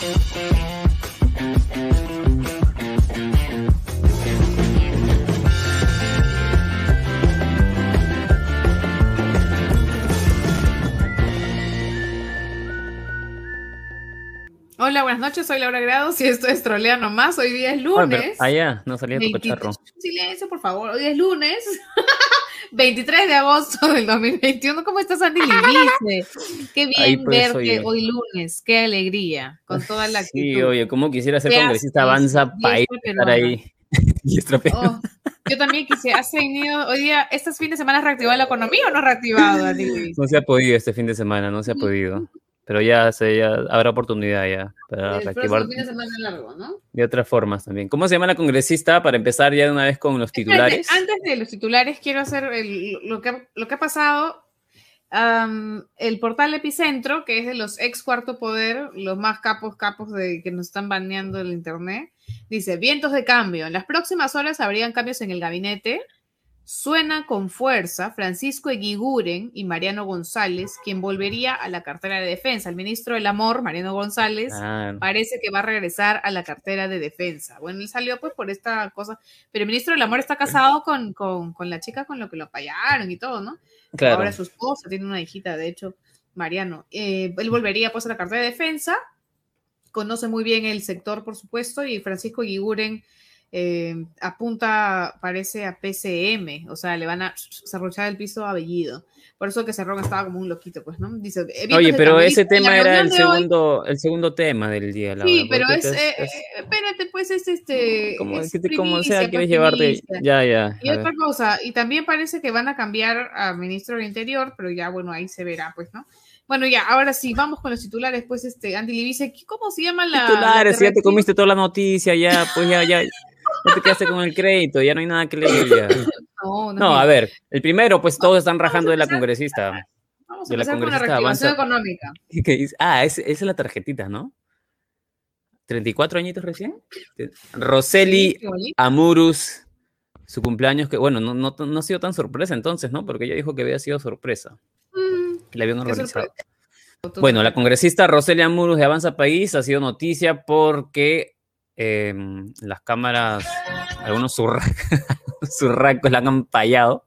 Hola, buenas noches, soy Laura Grados y esto es Trolea Nomás. Hoy día es lunes. allá, no salía tu cocharro. Silencio, por favor. Hoy es lunes, 23 de agosto del 2021. ¿Cómo estás, Andy Libice? Qué bien pues, verte hoy lunes. Qué alegría, con toda la actitud. Sí, oye, ¿cómo quisiera ser congresista Avanza para estar ahí? y oh, yo también quisiera, ¿has tenido hoy día, este fin de semana reactivado la economía o no reactivado, Andy No se ha podido este fin de semana, no se ha podido pero ya, se, ya habrá oportunidad ya para reactivar. Largo, ¿no? De otras formas también. ¿Cómo se llama la congresista? Para empezar ya de una vez con los titulares. antes de los titulares, quiero hacer lo, que, lo que ha pasado. el portal Epicentro, que es de los ex cuarto poder, los más capos capos de que nos están baneando el internet, dice: Vientos de cambio. En las próximas horas habrían cambios en el gabinete. Suena con fuerza Francisco Eguiguren y Mariano González, quien volvería a la cartera de defensa. El ministro del Amor, Mariano González, parece que va a regresar a la cartera de defensa. Bueno, él salió pues por esta cosa, pero el ministro del Amor está casado con, la chica con lo que lo apayaron y todo, ¿no? Claro. Ahora su esposa tiene una hijita, de hecho, Mariano. Eh, él volvería pues a la cartera de defensa, conoce muy bien el sector, por supuesto, y Francisco Eguiguren eh, apunta, parece a PCM, o sea, le van a cerruchar el piso a Bellido. Por eso que Cerrón estaba como un loquito, pues, ¿no? Dice, Oye, pero ese tema era el segundo, el segundo tema del día. La sí, pero es, eh, espérate, pues es este. Como, como sea, quieres llevarte. Ya, ya. Y otra cosa, y también parece que van a cambiar a ministro del Interior, pero ya, bueno, ahí se verá, pues, ¿no? Bueno, ya, ahora sí, vamos con los titulares, pues, este, Andy Libice, ¿cómo se llama la. Titulares, ya te comiste toda la noticia, ya, pues ya, ya. No te quedaste con el crédito, ya no hay nada que leer ya. No, no, a ver, el primero, pues todos están rajando de la congresista. Vamos a de la con la reactivación económica. Ah, esa es la tarjetita, ¿no? ¿34 añitos recién? Roseli Amurus, su cumpleaños, que bueno, no, no, no, ha sido tan sorpresa entonces, ¿no? Porque ella dijo que había sido sorpresa. Mm, que le habían organizado. Bueno, la congresista Roseli Amurus de Avanza País ha sido noticia porque Em, las cámaras, algunos surracos la han ampallado.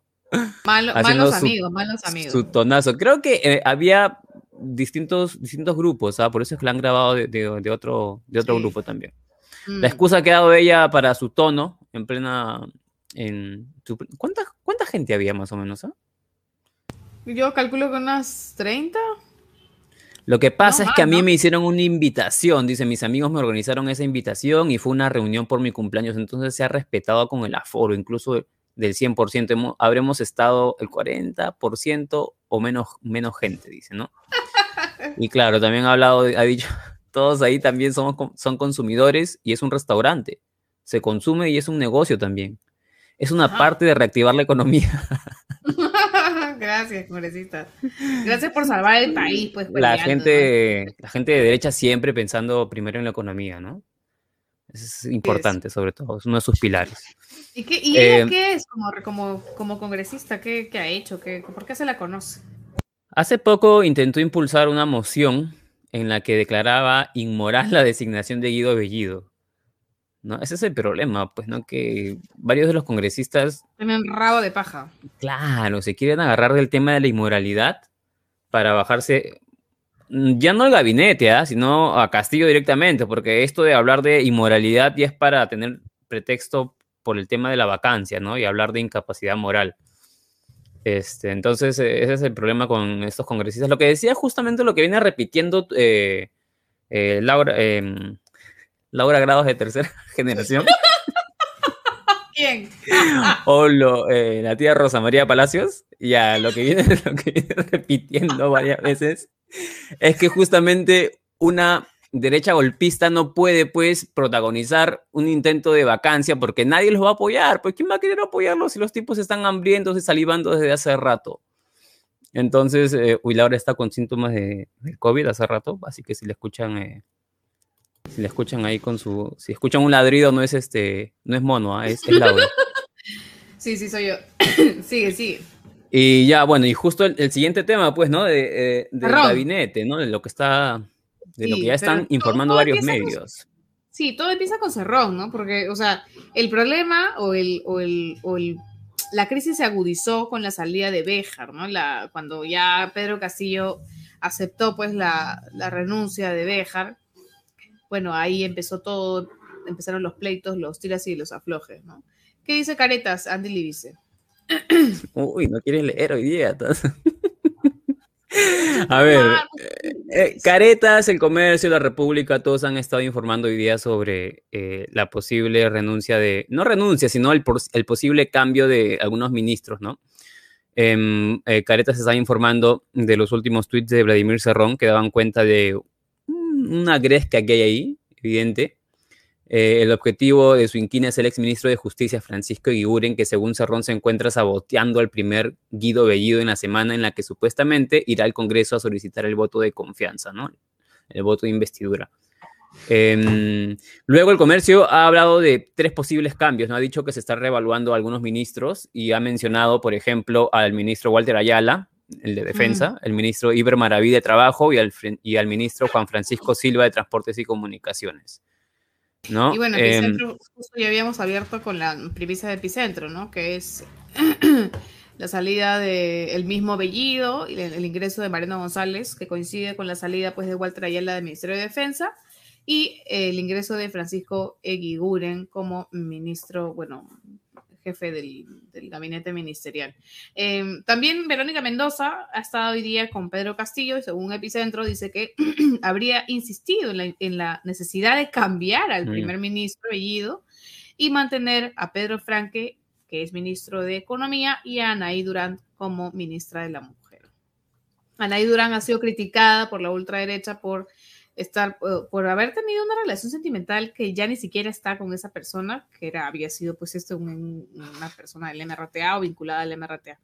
malos amigos, malos amigos. Su tonazo. Creo que eh, había distintos, distintos grupos, ¿ah? por eso es que la han grabado de, otro, de otro grupo también. La mm. excusa que ha dado ella para su tono, en plena... En ¿cuánta, ¿Cuánta gente había más o menos? Ah? Yo calculo que unas 30. Lo que pasa es que a mí me hicieron una invitación, dice, mis amigos me organizaron esa invitación y fue una reunión por mi cumpleaños, entonces se ha respetado con el aforo, incluso del 100%, habremos estado el 40% o menos, menos gente, dice, ¿no? Y claro, también ha hablado, ha dicho, todos ahí también somos, son consumidores y es un restaurante, se consume y es un negocio también. Es una parte de reactivar la economía. Gracias, congresista. Gracias por salvar el país, pues. La gente, la gente de derecha siempre pensando primero en la economía, ¿no? Es importante, sobre todo, es uno de sus pilares. ¿Y, qué, ella eh, qué es como, como, congresista? ¿Qué, ha hecho? ¿Qué, ¿Por qué se la conoce? Hace poco intentó impulsar una moción en la que declaraba inmoral la designación de Guido Bellido. ¿No? Ese es el problema, pues, ¿no? Que varios de los congresistas... Tienen rabo de paja. Claro, se quieren agarrar del tema de la inmoralidad para bajarse, mm, ya no al gabinete, ¿ah? sino a Castillo directamente, porque esto de hablar de inmoralidad ya es para tener pretexto por el tema de la vacancia, ¿no? Y hablar de incapacidad moral. Este, entonces, e, ese es el problema con estos congresistas. Lo que decía justamente lo que viene repitiendo eh, eh, Laura, em, Laura Grados de tercera generación. ¿Quién? o eh, la tía Rosa María Palacios. Ya, lo que, viene, lo que viene repitiendo varias veces es que justamente una derecha golpista no puede, pues, protagonizar un intento de vacancia porque nadie los va a apoyar. Pues, ¿quién va a querer apoyarlos si los tipos están hambrientos y salivando desde hace rato? Entonces, eh, uy, Laura está con síntomas de, COVID hace rato, así que si le escuchan, eh, si la escuchan ahí con su. Si escuchan un ladrido, no es este. No es mono, ¿ah? es, Laura. sí, sí, soy yo. sigue, sigue. Y ya, bueno, y justo el, siguiente tema, pues, ¿no? De, eh, del gabinete, ¿no? De lo que está de lo que ya están informando varios medios. sí, todo empieza con Cerrón, ¿no? Porque, o sea, el problema o el, o el, o el la crisis se agudizó con la salida de Béjar, ¿no? La, cuando ya Pedro Castillo aceptó pues la, la renuncia de Béjar, bueno, ahí empezó todo, empezaron los pleitos, los tiras y los aflojes, ¿no? ¿Qué dice Caretas, Andy Libice? Uy, no quieres leer hoy día. A ver, eh, eh, Caretas, el comercio, la República, todos han estado informando hoy día sobre eh, la posible renuncia de, no renuncia, sino el, el posible cambio de algunos ministros, ¿no? Em, Caretas está informando de los últimos tweets de Vladimir Cerrón que daban cuenta de una gresca que hay ahí, evidente, eh, el objetivo de su inquina es el exministro de Justicia, Francisco Guiguren, que según Cerrón se encuentra saboteando al primer Guido Bellido en la semana en la que supuestamente irá al Congreso a solicitar el voto de confianza, ¿no? El voto de investidura. Em, luego el comercio ha hablado de tres posibles cambios, ¿no? Ha dicho que se está reevaluando a algunos ministros y ha mencionado, por ejemplo, al ministro Walter Ayala, el de Defensa, el ministro Iber Maraví de Trabajo y al, y al ministro Juan Francisco Silva de Transportes y Comunicaciones. ¿no? Y bueno, Epicentro, justo ya habíamos abierto con la premisa de Epicentro, ¿no? Que es la salida del mismo Bellido y el, ingreso de Mariano González, que coincide con la salida pues, de Walter Ayala del Ministerio de Defensa, y el ingreso de Francisco Eguiguren como ministro, bueno, jefe del, gabinete ministerial. Em, también Verónica Mendoza ha estado hoy día con Pedro Castillo y según Epicentro dice que habría insistido en la, necesidad de cambiar al primer ministro Bellido y mantener a Pedro Franque, que es ministro de Economía, y a Anaí Durán como ministra de la Mujer. Anaí Durán ha sido criticada por la ultraderecha por estar, por haber tenido una relación sentimental que ya ni siquiera está con esa persona, que era, había sido pues esto una persona del MRTA o vinculada al MRTA.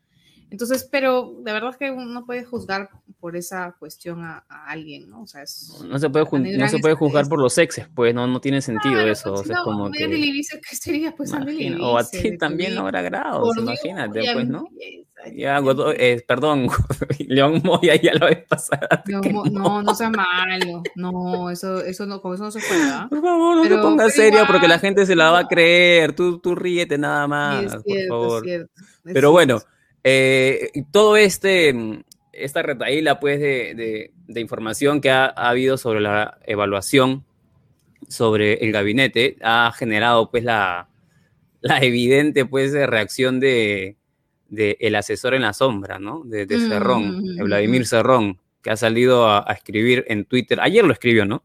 Entonces, pero de verdad es que uno puede juzgar por esa cuestión a, alguien, ¿no? O sea, es, no se puede, no se puede juzgar por los sexes, pues no, no tiene sentido eso. Pues, o sea, es como que, que sería pues O a ti también no habrá grado, imagínate, pues, ¿no? Ya, eh, perdón, León Moya ya lo vez pasada. No, no, no sea malo. No, eso, eso no, con eso no se puede. Por favor, no te pongas serio porque la gente se la va a creer. Tú, tú ríete nada más, por favor. Pero bueno, eh, todo este, esta retaíla pues de, de, información que ha, ha, habido sobre la evaluación sobre el gabinete ha generado pues la, la evidente pues reacción de del el asesor en la sombra, ¿no? De, de Cerrón, de Vladimir Cerrón, que ha salido a, escribir en Twitter, ayer lo escribió, ¿no?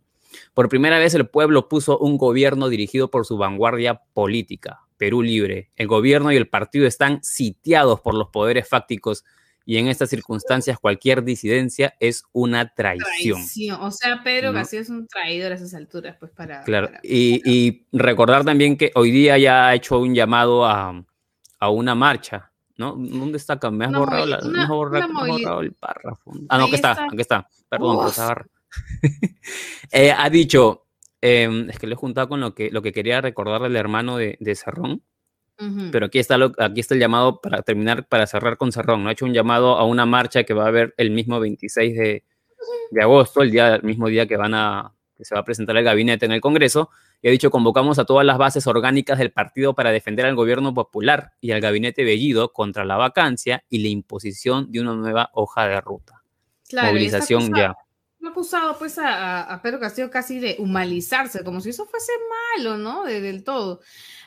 Por primera vez el pueblo puso un gobierno dirigido por su vanguardia política, Perú Libre. El gobierno y el partido están sitiados por los poderes fácticos y en estas circunstancias cualquier disidencia es una traición. O sea, Pedro casi es un traidor a esas alturas, pues para... Claro, Y, y, recordar también que hoy día ya ha hecho un llamado a, a una marcha ¿no? ¿Dónde está acá? Me has borrado, la, me has borrado, el párrafo. Ah, no, aquí está, aquí está. Perdón, por eh, ha dicho, em, es que lo he juntado con lo que, lo que quería recordarle al hermano de, de Cerrón, pero aquí está, lo, aquí está el llamado para terminar, para cerrar con Cerrón. ¿no? Ha hecho un llamado a una marcha que va a haber el mismo 26 de, de agosto, el, día, el mismo día que van a, que se va a presentar el gabinete en el Congreso, y ha dicho convocamos a todas las bases orgánicas del partido para defender al gobierno popular y al gabinete Bellido contra la vacancia y la imposición de una nueva hoja de ruta. Movilización ya. Ha acusado pues a, Pedro Castillo casi de humanizarse, como si eso fuese malo, ¿no? del todo.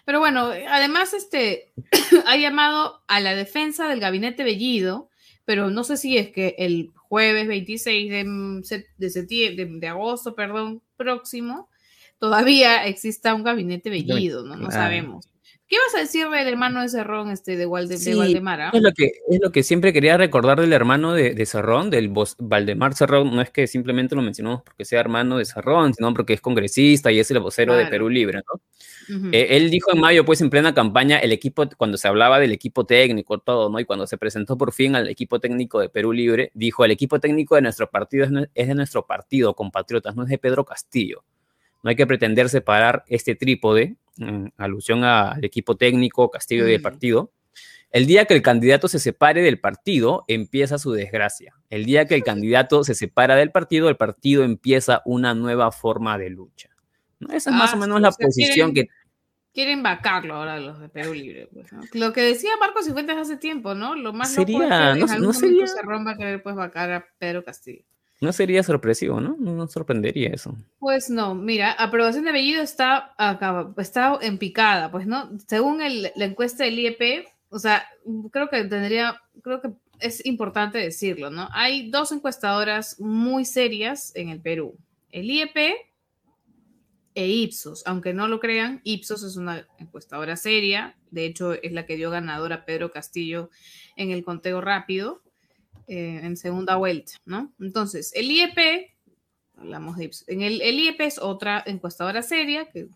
Pero bueno, además este ha llamado a la defensa del gabinete Bellido, pero no sé si es que el jueves 26 de, de, septiembre, de agosto, perdón, próximo, todavía exista un gabinete bellido, ¿no? No sabemos. ¿Qué vas a decir del hermano de Cerrón, este, de, Walde, de Valdemar? Es, lo que, es lo que siempre quería recordar del hermano de, de Cerrón, del Valdemar Cerrón. No es que simplemente lo mencionamos porque sea hermano de Cerrón, sino porque es congresista y es el vocero de Perú Libre, ¿no? Eh, él dijo en mayo, pues en plena campaña, el equipo, cuando se hablaba del equipo técnico, todo, ¿no? Y cuando se presentó por fin al equipo técnico de Perú Libre, dijo, el equipo técnico de nuestro partido es, es de nuestro partido, compatriotas, no es de Pedro Castillo. No hay que pretender separar este trípode, en alusión al equipo técnico, Castillo y del partido, El día que el candidato se separe del partido, empieza su desgracia. El día que el candidato se separa del partido, el partido empieza una nueva forma de lucha. Esa es más o ah, menos la posición que... Quieren vacarlo ahora los de Perú Libre. Pues, Lo que decía Marcos Cifuentes hace tiempo, ¿no? Lo más sería, loco es que no, sería... se rompa querer pues vacar a Pedro Castillo. No sería sorpresivo, ¿no? No sorprendería eso. Pues no, mira, aprobación de Bellido está, acá, está en picada, pues no. Según la encuesta del IEP, o sea, creo que tendría, creo que es importante decirlo, ¿no? Hay dos encuestadoras muy serias en el Perú, el IEP e Ipsos. Aunque no lo crean, Ipsos es una encuestadora seria, de hecho es la que dio ganadora Pedro Castillo en el conteo rápido. Eh, en segunda vuelta, ¿no? Entonces, el IEP, hablamos de en el, IEP es otra encuestadora seria que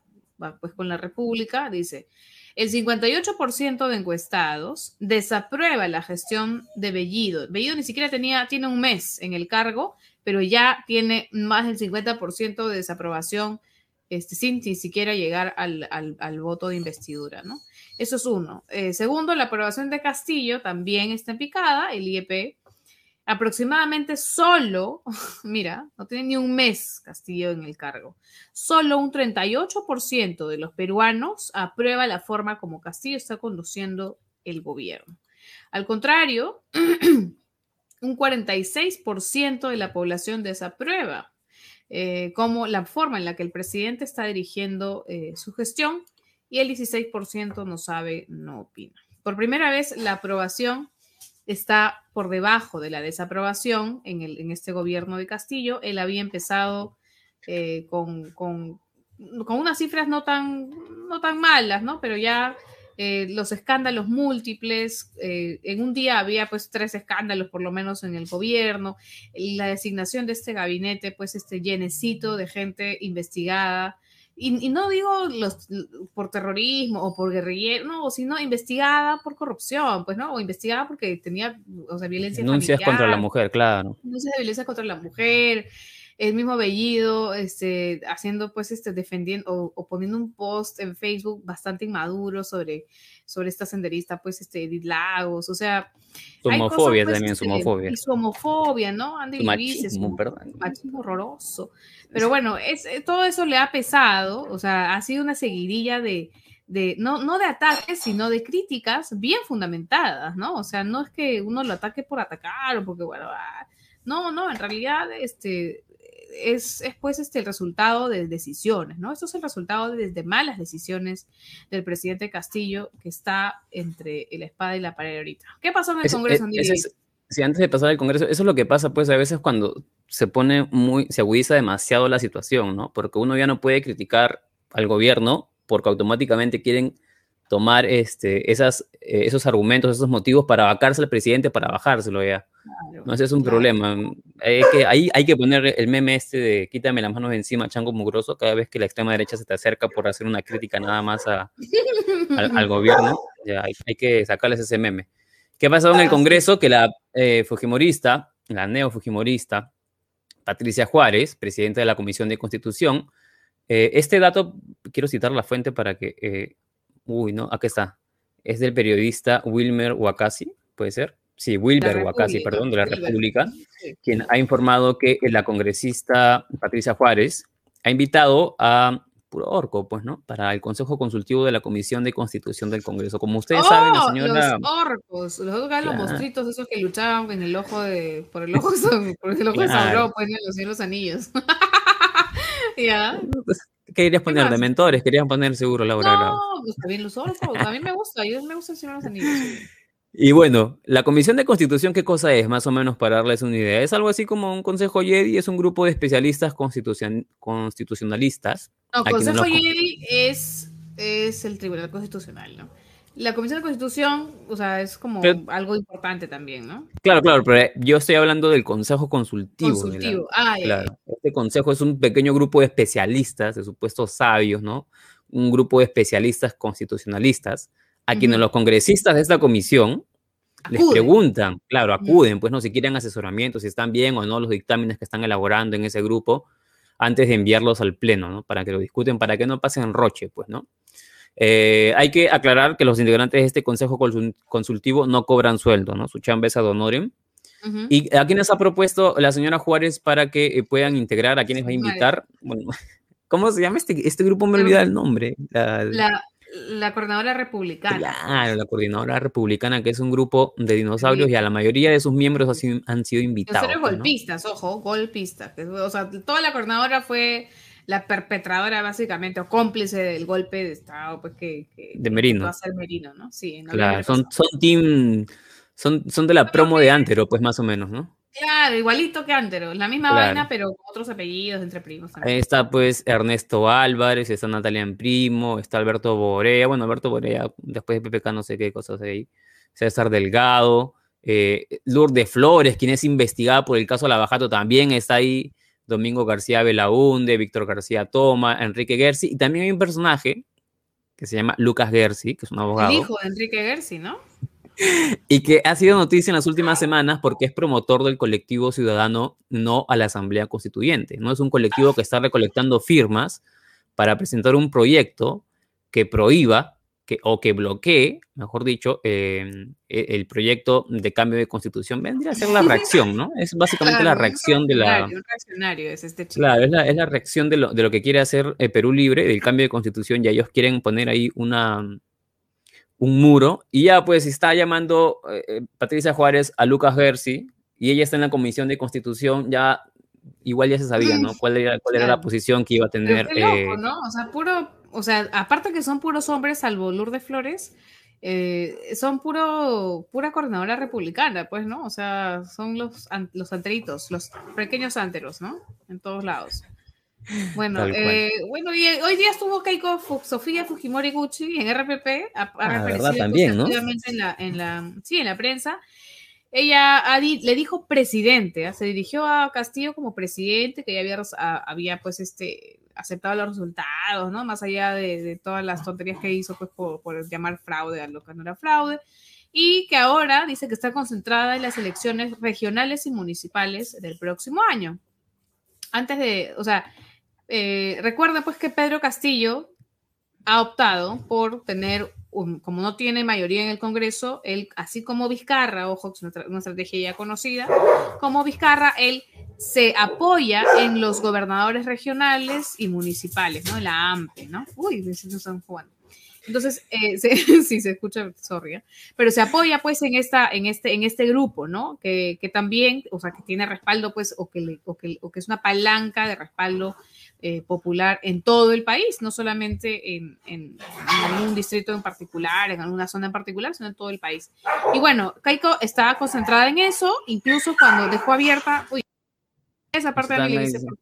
va pues con la República, dice, el 58% de encuestados desaprueba la gestión de Bellido. Bellido ni siquiera tenía, tiene un mes en el cargo, pero ya tiene más del 50% de desaprobación este, sin ni siquiera llegar al, al, voto de investidura, ¿no? Eso es uno. Eh, segundo, la aprobación de Castillo también está picada. El IEP aproximadamente solo, mira, no tiene ni un mes Castillo en el cargo, solo un 38% de los peruanos aprueba la forma como Castillo está conduciendo el gobierno. Al contrario, un 46% de la población desaprueba eh, como la forma en la que el presidente está dirigiendo eh, su gestión y el 16% no sabe, no opina. Por primera vez, la aprobación está por debajo de la desaprobación en, el, este gobierno de Castillo. Él había empezado eh, con, unas cifras no tan, no tan malas, ¿no? Pero ya eh, los escándalos múltiples, eh, en un día había pues tres escándalos por lo menos en el gobierno, la designación de este gabinete, pues este llenecito de gente investigada, y, no digo los, por terrorismo o por guerrillero, no, sino investigada por corrupción, pues, ¿no? O investigada porque tenía, o sea, violencia Denuncias contra la mujer, claro. Denuncias de violencia contra la mujer, el mismo Bellido, este, haciendo, pues, este, defendiendo o, poniendo un post en Facebook bastante inmaduro sobre, sobre esta senderista, pues, este, Edith Lagos, o sea... Su homofobia pues, también, su este, homofobia. Y su homofobia, ¿no? Andy machismo, perdón. machismo horroroso. Pero bueno, es, eh, todo eso le ha pesado, o sea, ha sido una seguidilla de, de no, no de ataques, sino de críticas bien fundamentadas, ¿no? O sea, no es que uno lo ataque por atacar o porque, bueno, ah, no, no, en realidad, este, es, es, pues este el resultado de decisiones, ¿no? Esto es el resultado de, de, malas decisiones del presidente Castillo que está entre la espada y la pared ahorita. ¿Qué pasó en el Congreso? si antes de pasar al Congreso, eso es lo que pasa pues a veces cuando se pone muy, se agudiza demasiado la situación, ¿no? Porque uno ya no puede criticar al gobierno porque automáticamente quieren tomar este, esas, eh, esos argumentos, esos motivos para vacarse al presidente, para bajárselo ya. no, ese es un problema. Hay que, ahí hay que poner el meme este de quítame las manos de encima, chango mugroso, cada vez que la extrema derecha se te acerca por hacer una crítica nada más a, al, gobierno. Ya, hay, hay, que sacarles ese meme. ¿Qué pasó en el Congreso? Que la eh, Fujimorista, la neo-Fujimorista, Patricia Juárez, presidenta de la Comisión de Constitución, eh, este dato, quiero citar la fuente para que Uy, no, aquí está. Es del periodista Wilmer Wakasi, ¿puede ser? Sí, Wilmer Wakasi, perdón, de la República, quien ha informado que la congresista Patricia Juárez ha invitado a puro orco, pues, ¿no? Para el Consejo Consultivo de la Comisión de Constitución del Congreso. Como ustedes saben, la oh, señora... Los orcos, los orcos, los monstruitos, esos que luchaban en el ojo de... por el ojo, por el ojo de Sauron, pues, en los, anillos. ya. ¿Qué querías poner? ¿De mentores? ¿Querías poner seguro, Laura? No, pues también los orcos. A mí me gusta. Yo me gusta el los Anillos. Y bueno, la Comisión de Constitución, ¿qué cosa es? Más o menos para darles una idea. Es algo así como un Consejo Jedi, es un grupo de especialistas constitucionalistas. No, Consejo Jedi es, es el Tribunal Constitucional, ¿no? La Comisión de Constitución, o sea, es como algo importante también, ¿no? Claro, claro, pero yo estoy hablando del Consejo Consultivo. Consultivo, ah, claro. Este consejo es un pequeño grupo de especialistas, de supuestos sabios, ¿no? Un grupo de especialistas constitucionalistas, a quienes los congresistas de esta comisión les preguntan, claro, acuden, pues no, si quieren asesoramiento, si están bien o no los dictámenes que están elaborando en ese grupo, antes de enviarlos al pleno, ¿no? Para que lo discuten, para que no pasen roche, pues, ¿no? Eh, hay que aclarar que los integrantes de este consejo consultivo no cobran sueldo, ¿no? Su chamba es ad honorem. ¿Y a quiénes ha propuesto la señora Juárez para que eh, puedan integrar? ¿A quiénes va a invitar? Bueno, ¿cómo se llama este, este grupo? Me olvida el nombre. La, la, coordinadora republicana. Claro, la coordinadora republicana, que es un grupo de dinosaurios y a la mayoría de sus miembros han sido invitados. Pues, golpistas, ojo, golpistas. O sea, toda la coordinadora fue la perpetradora básicamente o cómplice del golpe de Estado pues, que, de Merino. va a ser Merino, ¿no? Sí, claro, son, son team, son, son de la promo de Antero, pues más o menos, ¿no? Claro, igualito que Antero, la misma vaina, pero con otros apellidos entre primos. Ahí está pues Ernesto Álvarez, está Natalia en Primo, está Alberto Borea, bueno, Alberto Borea, después de PPK no sé qué cosas ahí, César Delgado, eh, Lourdes Flores, quien es investigada por el caso Lavajato, también está ahí, Domingo García Belaunde, Víctor García Toma, Enrique Gersi, y también hay un personaje que se llama Lucas Gersi, que es un abogado. El hijo de Enrique Gersi, ¿no? y que ha sido noticia en las últimas semanas porque es promotor del colectivo ciudadano No a la Asamblea Constituyente. No es un colectivo que está recolectando firmas para presentar un proyecto que prohíba o que bloquee, mejor dicho, em, e, el proyecto de cambio de constitución, vendría a ser la reacción, ¿no? Es básicamente la reacción de la... Un reaccionario es este chico. Claro, es la, reacción de lo, de lo, que quiere hacer eh, Perú Libre, del cambio de constitución, y ellos quieren poner ahí una, un muro, y ya pues está llamando eh, eh, Patricia Juárez a Lucas Gersi, y ella está en la comisión de constitución, ya igual ya se sabía, ¿no? ¿Cuál era, cuál era la posición que iba a tener? ¿no? O sea, puro o sea, aparte que son puros hombres, salvo Lourdes Flores, eh, son puro, pura coordinadora republicana, pues, ¿no? O sea, son los, los anteritos, los pequeños anteros, ¿no? En todos lados. Bueno, eh, bueno, y hoy día estuvo Keiko Sofía Fujimori Gucci en RPP, ha, ah, también, ¿no? en la, en la, sí, en la prensa. Ella le dijo presidente, ¿ah? se dirigió a Castillo como presidente, que ya había, había pues este aceptado los resultados, ¿no? Más allá de, todas las tonterías que hizo, pues, por, llamar fraude a lo que no era fraude. Y que ahora dice que está concentrada en las elecciones regionales y municipales del próximo año. Antes de, o sea, eh, recuerda pues que Pedro Castillo ha optado por tener, como no tiene mayoría en el Congreso, él, así como Vizcarra, ojo, es una, una estrategia ya conocida, como Vizcarra, él se apoya en los gobernadores regionales y municipales, ¿no? La AMPE, ¿no? Uy, me San Juan. Entonces, eh, sí, se escucha, sorry, ¿eh? pero se apoya pues en, esta, en, este, en este grupo, ¿no? Que, que también, o sea, que tiene respaldo pues, o que, le, o que, o que es una palanca de respaldo eh, popular en todo el país, no solamente en, en, en, algún distrito en particular, en alguna zona en particular, sino en todo el país. Y bueno, Keiko estaba concentrada en eso, incluso cuando dejó abierta, uy, esa parte de mi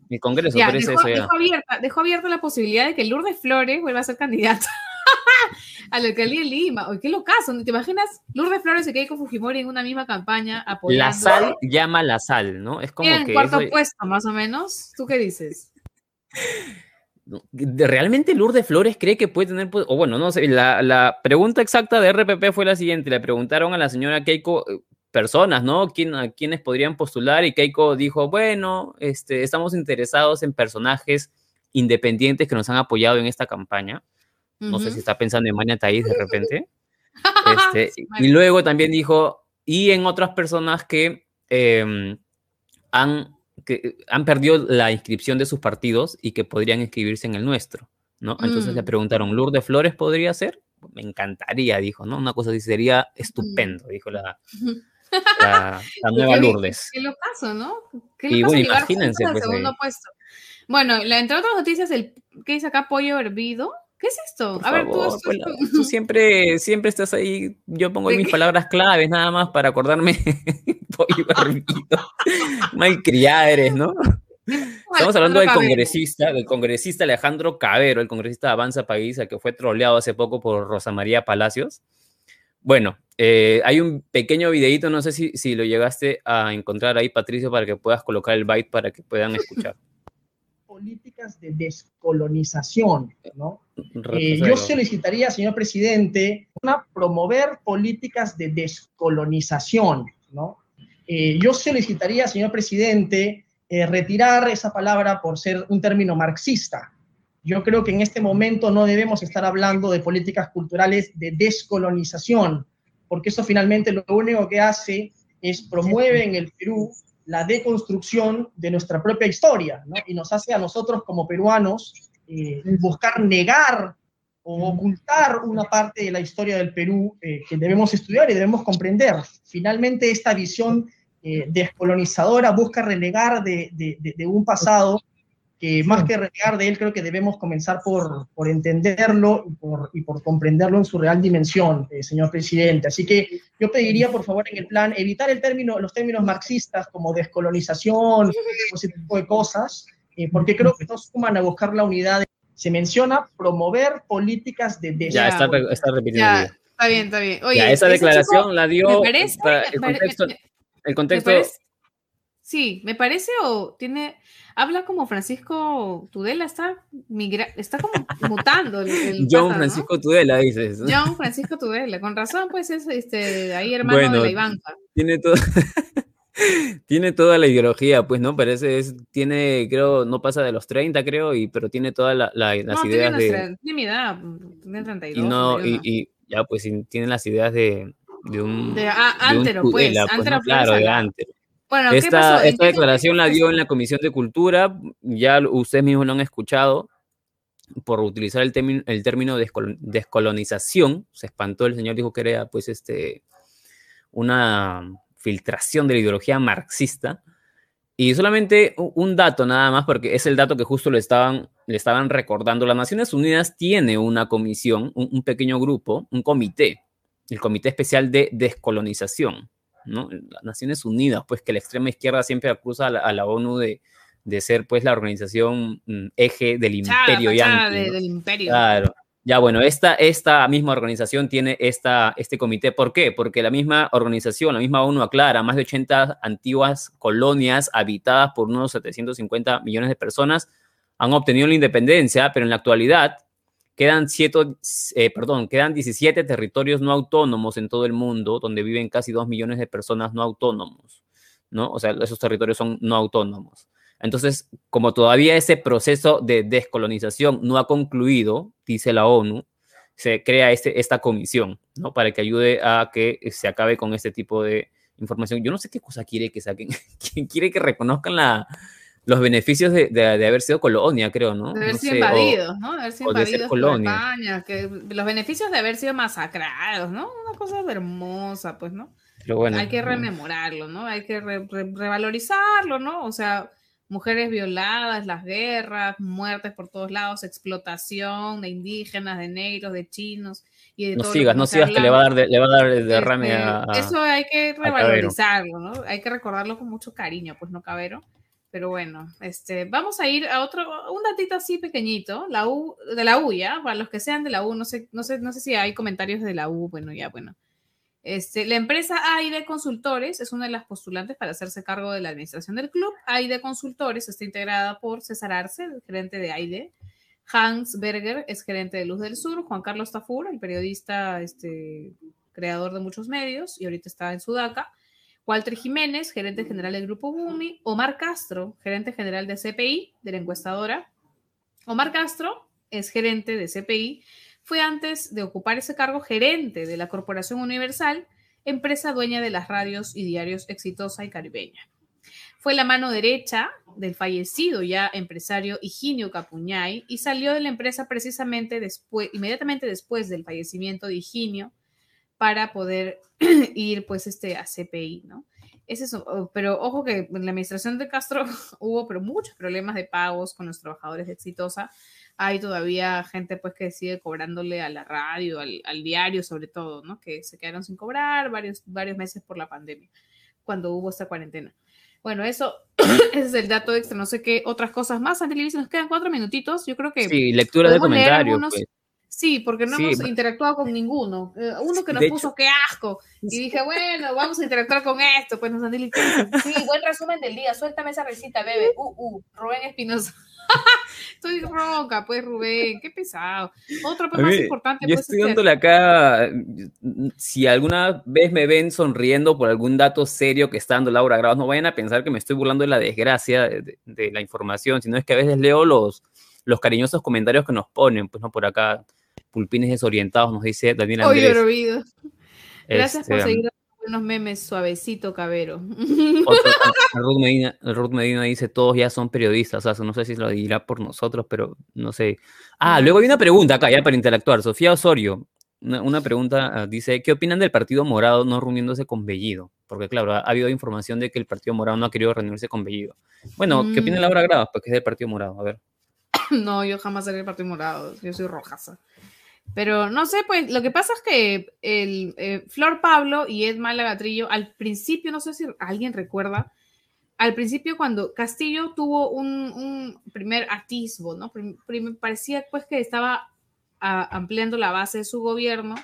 Mi congreso, dejó, Dejó abierta, dejó abierta la posibilidad de que Lourdes Flores vuelva a ser candidata a la alcaldía de Lima. Oye, qué locazo, ¿te imaginas Lourdes Flores y Keiko Fujimori en una misma campaña apoyando? La sal llama la sal, ¿no? Es como en cuarto puesto, más o menos. ¿Tú qué dices? ¿Realmente Lourdes Flores cree que puede tener, o bueno, no sé, la, la, pregunta exacta de RPP fue la siguiente, le preguntaron a la señora Keiko personas, ¿no? ¿Quién, a quiénes podrían postular? Y Keiko dijo, bueno, este, estamos interesados en personajes independientes que nos han apoyado en esta campaña. No sé si está pensando en Mania Thaís de repente. Este, y luego también dijo, y en otras personas que, em, han, que han perdido la inscripción de sus partidos y que podrían inscribirse en el nuestro, ¿no? Entonces le mm. preguntaron, ¿Lourdes Flores podría ser? Me encantaría, dijo, ¿no? Una cosa así sería estupendo, dijo la, la, nueva Lourdes. Qué paso, ¿no? Qué y bueno, imagínense. Pues, segundo puesto. Bueno, la, entre otras noticias, el, ¿qué dice acá? Pollo hervido. ¿Qué es esto? a ver, tú, siempre, siempre estás ahí. Yo pongo mis palabras claves nada más para acordarme. pollo hervido. Malcriada eres, ¿no? Estamos hablando del congresista, del congresista Alejandro Cabero, el congresista de Avanza País, que fue troleado hace poco por Rosa María Palacios. Bueno, eh, hay un pequeño videito, no sé si, si lo llegaste a encontrar ahí, Patricio, para que puedas colocar el byte para que puedan escuchar. Políticas de descolonización, ¿no? Eh, yo solicitaría, señor presidente, una, promover políticas de descolonización, ¿no? Eh, yo solicitaría, señor presidente, retirar esa palabra por ser un término marxista, Yo creo que en este momento no debemos estar hablando de políticas culturales de descolonización, porque eso finalmente lo único que hace es promueve en el Perú la deconstrucción de nuestra propia historia, ¿no? y nos hace a nosotros como peruanos eh, buscar negar o ocultar una parte de la historia del Perú eh, que debemos estudiar y debemos comprender. Finalmente, esta visión eh, descolonizadora busca relegar de, de, un pasado que más que renegar de él, creo que debemos comenzar por, por entenderlo y por, y por, comprenderlo en su real dimensión, eh, señor presidente. Así que yo pediría, por favor, en el plan, evitar el término, los términos marxistas como descolonización, o ese tipo de cosas, eh, porque creo que no suman a buscar la unidad. Se menciona promover políticas de Ya, está, está repitiendo. está bien, está bien. Oye, ya, esa declaración la dio el contexto. el contexto Sí, me parece o tiene, habla como Francisco Tudela, está migra, está como mutando. El, John Francisco Tudela, dices. John Francisco Tudela, con razón, pues es este, ahí hermano de la Ivanka. Tiene todo. tiene toda la ideología, pues, ¿no? Parece, es, tiene, creo, no pasa de los 30, creo, y, pero tiene todas la, las ideas tiene de... Tiene mi edad, tiene 32. Y, no, y, y, ya, pues, tiene las ideas de, de un... De ah, Antero, pues, pues claro, de Antero. Bueno, esta, esta declaración la dio en la Comisión de Cultura, ya ustedes mismos lo han escuchado, por utilizar el, término, el término descolonización, se espantó el señor, dijo que era pues este, una filtración de la ideología marxista. Y solamente un dato nada más, porque es el dato que justo le estaban, le estaban recordando. Las Naciones Unidas tiene una comisión, un, un pequeño grupo, un comité, el Comité Especial de Descolonización las Naciones Unidas, pues que la extrema izquierda siempre acusa a la, ONU de, ser pues la organización mm, eje del imperio del imperio. Claro. Ya bueno, esta, esta misma organización tiene esta, este comité. ¿Por qué? Porque la misma organización, la misma ONU aclara, más de 80 antiguas colonias habitadas por unos 750 millones de personas han obtenido la independencia, pero en la actualidad Quedan, siete, eh, perdón, quedan 17 territorios no autónomos en todo el mundo, donde viven casi 2 millones de personas no autónomos, ¿no? O sea, esos territorios son no autónomos. Entonces, como todavía ese proceso de descolonización no ha concluido, dice la ONU, se crea este, esta comisión, ¿no? Para que ayude a que se acabe con este tipo de información. Yo no sé qué cosa quiere que saquen, quiere que reconozcan la, los beneficios de, de, haber sido colonia, creo, ¿no? De haber sido invadidos, ¿no? De haber sido invadidos por España, que los beneficios de haber sido masacrados, ¿no? Una cosa hermosa, pues, ¿no? Pero bueno, Hay que rememorarlo, ¿no? Hay que revalorizarlo, ¿no? O sea, mujeres violadas, las guerras, muertes por todos lados, explotación de indígenas, de negros, de chinos. Y de no sigas, no sigas que le va a dar, le va a dar derrame este, a, Eso hay que revalorizarlo, ¿no? Hay que recordarlo con mucho cariño, pues, ¿no, Cabero? Pero bueno, este, vamos a ir a otro, un datito así pequeñito, la U, de la U ya, para los que sean de la U, no sé, no sé, no sé si hay comentarios de la U, bueno, ya, bueno. Este, la empresa AID Consultores es una de las postulantes para hacerse cargo de la administración del club. AID Consultores está integrada por César Arce, gerente de AID, Hans Berger es gerente de Luz del Sur, Juan Carlos Tafur, el periodista, este, creador de muchos medios y ahorita está en Sudaca, Walter Jiménez, gerente general del Grupo Bumi, Omar Castro, gerente general de CPI, de la encuestadora. Omar Castro es gerente de CPI, fue antes de ocupar ese cargo gerente de la Corporación Universal, empresa dueña de las radios y diarios exitosa y caribeña. Fue la mano derecha del fallecido ya empresario Higinio Capuñay y salió de la empresa precisamente después, inmediatamente después del fallecimiento de Higinio para poder ir pues este a CPI, ¿no? Es eso, pero ojo que en la administración de Castro hubo pero muchos problemas de pagos con los trabajadores de Exitosa. Hay todavía gente pues que sigue cobrándole a la radio, al, diario sobre todo, ¿no? Que se quedaron sin cobrar varios, varios meses por la pandemia, cuando hubo esta cuarentena. Bueno, eso ese es el dato extra. No sé qué otras cosas más. Antes nos quedan cuatro minutitos. Yo creo que. Sí, lectura de comentarios. Pues. Sí, porque no hemos interactuado con ninguno. Eh, uno que nos puso qué asco. Y dije, bueno, vamos a interactuar con esto. Pues nos han dicho, sí, buen resumen del día. Suéltame esa recita, bebé. Uh, uh, Rubén Espinosa. estoy ronca, pues Rubén, qué pesado. Otro pues, más importante. Yo pues, estoy dándole acá, si alguna vez me ven sonriendo por algún dato serio que está dando Laura Grados, no vayan a pensar que me estoy burlando de la desgracia de, de la información, sino es que a veces leo los, los cariñosos comentarios que nos ponen, pues no por acá, pulpines desorientados, nos dice Daniel Andrés. Oye, Gracias por este, seguir unos memes suavecito, cabero. Otro, Ruth, Medina, Ruth, Medina, dice, todos ya son periodistas, o sea, no sé si lo dirá por nosotros, pero no sé. Ah, luego hay una pregunta acá, ya para interactuar. Sofía Osorio, una, pregunta, ah, dice, ¿qué opinan del Partido Morado no reuniéndose con Bellido? Porque claro, ha, habido información de que el Partido Morado no ha querido reunirse con Bellido. Bueno, ¿qué opina mm. Laura Gravas? Porque es del Partido Morado, a ver. No, yo jamás seré del Partido Morado, yo soy rojaza. Pero no sé, pues lo que pasa es que el eh, Flor Pablo y Ed Malagatrillo, al principio, no sé si alguien recuerda, al principio cuando Castillo tuvo un, primer atisbo, ¿no? parecía pues que estaba ampliando la base de su gobierno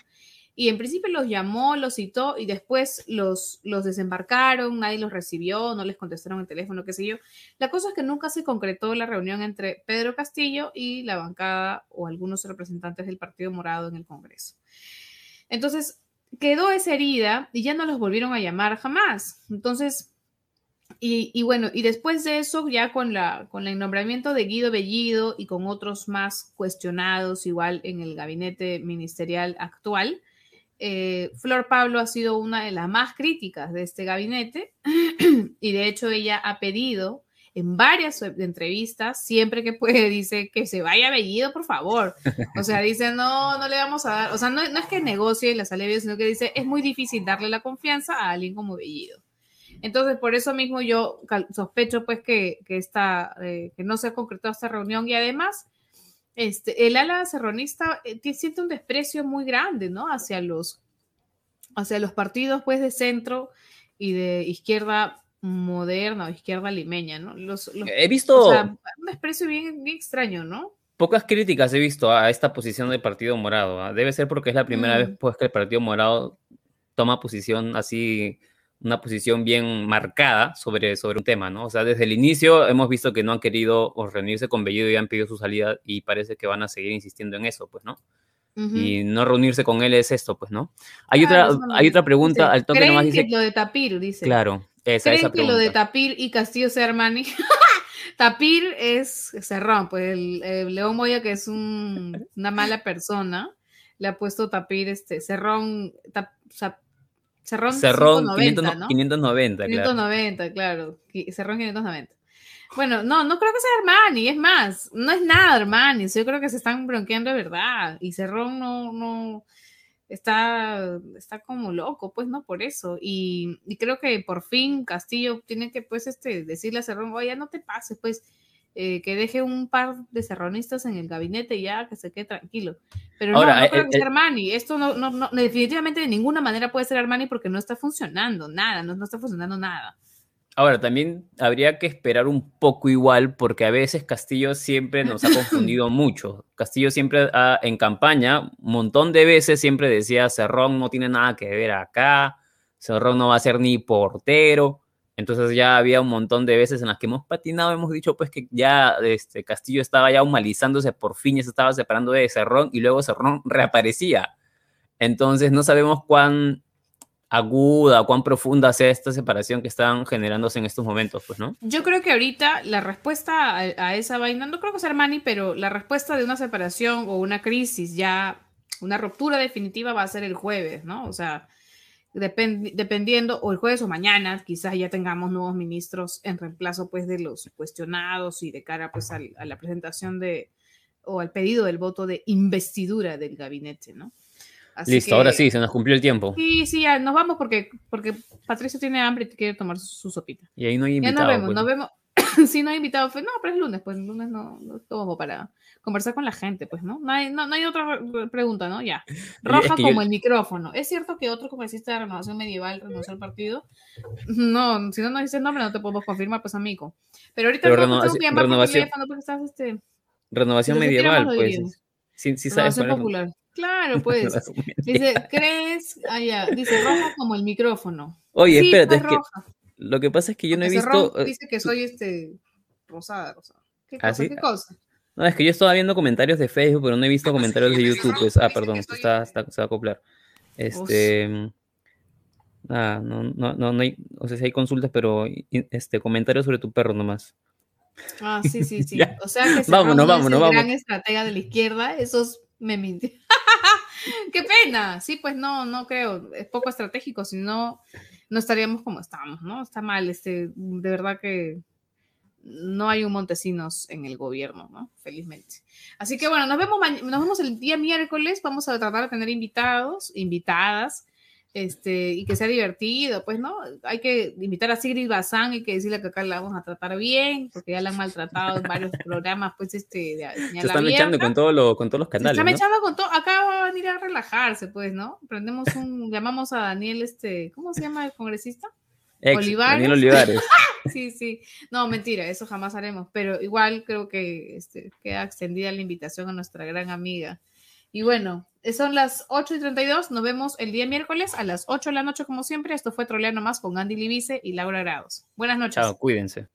y en principio los llamó, los citó y después los, los desembarcaron, nadie los recibió, no les contestaron el teléfono, qué sé yo. La cosa es que nunca se concretó la reunión entre Pedro Castillo y la bancada o algunos representantes del Partido Morado en el Congreso. Entonces, quedó esa herida y ya no los volvieron a llamar jamás. Entonces, y, bueno, y después de eso, ya con, la, con el nombramiento de Guido Bellido y con otros más cuestionados igual en el gabinete ministerial actual, eh, Flor Pablo ha sido una de las más críticas de este gabinete y de hecho ella ha pedido en varias entrevistas, siempre que puede, dice que se vaya Bellido, por favor. O sea, dice, no, no le vamos a dar, o sea, no, es que negocie las alevias, sino que dice, es muy difícil darle la confianza a alguien como Bellido. Entonces, por eso mismo yo sospecho pues que, que, eh, que no se ha concretado esta reunión y además este, el ala serronista eh, siente un desprecio muy grande, ¿no? Hacia los, hacia los partidos, pues, de centro y de izquierda moderna o izquierda limeña, ¿no? Los, he visto... un desprecio bien, extraño, ¿no? Pocas críticas he visto a esta posición del Partido Morado. ¿ah? Debe ser porque es la primera vez mm. pues, que el Partido Morado toma posición así una posición bien marcada sobre, sobre un tema, ¿no? O sea, desde el inicio hemos visto que no han querido reunirse con Bellido y han pedido su salida y parece que van a seguir insistiendo en eso, pues, ¿no? Y no reunirse con él es esto, pues, ¿no? Hay, otra, hay otra pregunta al toque nomás dice... Que lo de Tapir, dice. Claro, esa, ¿Creen que lo de Tapir y Castillo Sermani? Tapir es Cerrón, pues el, León Moya, que es un, una mala persona, le ha puesto Tapir, este, Cerrón, Cerrón, Cerrón 590, 590, 590, claro. Cerrón 590. Bueno, no, no creo que sea Armani, es más, no es nada Armani, yo creo que se están bronqueando de verdad y Cerrón no, no, está, está como loco, pues, ¿no? Por eso. Y, y, creo que por fin Castillo tiene que, pues, este, decirle a Cerrón, oye, no te pases, pues, eh, que deje un par de serronistas en el gabinete y ya que se quede tranquilo. Pero no, no eh, creo que sea Armani. Esto no, no, no, definitivamente de ninguna manera puede ser Armani porque no está funcionando nada, no, no está funcionando nada. Ahora, también habría que esperar un poco igual, porque a veces Castillo siempre nos ha confundido mucho. Castillo siempre en campaña, un montón de veces siempre decía, Cerrón no tiene nada que ver acá, Cerrón no va a ser ni portero. Entonces ya había un montón de veces en las que hemos patinado, hemos dicho pues que ya este Castillo estaba ya humanizándose, por fin ya se estaba separando de Cerrón y luego Cerrón reaparecía. Entonces no sabemos cuán aguda, cuán profunda sea esta separación que están generándose en estos momentos, pues, ¿no? Yo creo que ahorita la respuesta a, esa vaina, no creo que sea Armani, pero la respuesta de una separación o una crisis ya, una ruptura definitiva va a ser el jueves, ¿no? O sea, dependiendo, o el jueves o mañana, quizás ya tengamos nuevos ministros en reemplazo pues de los cuestionados y de cara pues a la presentación de, o al pedido del voto de investidura del gabinete, ¿no? Listo, ahora sí, se nos cumplió el tiempo. Sí, sí, ya nos vamos porque, porque Patricio tiene hambre y quiere tomar su, sopita. Y ahí no hay invitado. Ya nos vemos, nos vemos. sí, no hay invitado. no, pero es lunes, pues el lunes no, no todo para conversar con la gente, pues, ¿no? No hay, no, hay otra pregunta, ¿no? Ya. Roja como el micrófono. ¿Es cierto que otro congresista de Renovación Medieval renunció al partido? No, si no nos dices nombre, no te podemos confirmar, pues, amigo. Pero ahorita Pero no, renovación, porque estás, este, renovación medieval, pues. Sí, sí sabes. Renovación popular. Claro, pues. Dice, ¿crees? Ah, ya. Dice roja como el micrófono. Oye, espérate, pues, es que lo que pasa es que yo no he visto. Eh, dice que soy este rosada, rosada. ¿Qué ¿Ah, cosa? ¿Qué cosa? No, es que yo estaba viendo comentarios de Facebook, pero no he visto comentarios de YouTube. Pues, ah, perdón, está, está, se va a acoplar. Este. Ah, no, no, no, no hay, o sea, si hay consultas, pero este, comentarios sobre tu perro nomás. Ah, sí, sí, sí. O sea que vámonos, vámonos, es el gran estratega de la izquierda, esos me mintieron. Qué pena. Sí, pues no, no creo. Es poco estratégico, si no, estaríamos como estamos, ¿no? Está mal, este, de verdad que no hay un Montesinos en el gobierno, ¿no? Felizmente. Así que bueno, nos vemos, nos vemos el día miércoles. Vamos a tratar de tener invitados, invitadas este, y que sea divertido, pues, ¿no? Hay que invitar a Sigrid Bazán y que decirle que acá la vamos a tratar bien, porque ya la han maltratado en varios programas, pues, este, de Se están echando con, todo con todos los canales, Se están echando con todo, acá va a venir a relajarse, pues, ¿no? Prendemos un, llamamos a Daniel, este, ¿cómo se llama el congresista? Olivares. Daniel Olivares. sí, sí. No, mentira, eso jamás haremos, pero igual creo que este, queda extendida la invitación a nuestra gran amiga. Y bueno, son las 8 y 32. Nos vemos el día miércoles a las 8 de la noche, como siempre. Esto fue Troleano Más con Andy Libice y Laura Grados. Buenas noches. Chao, cuídense.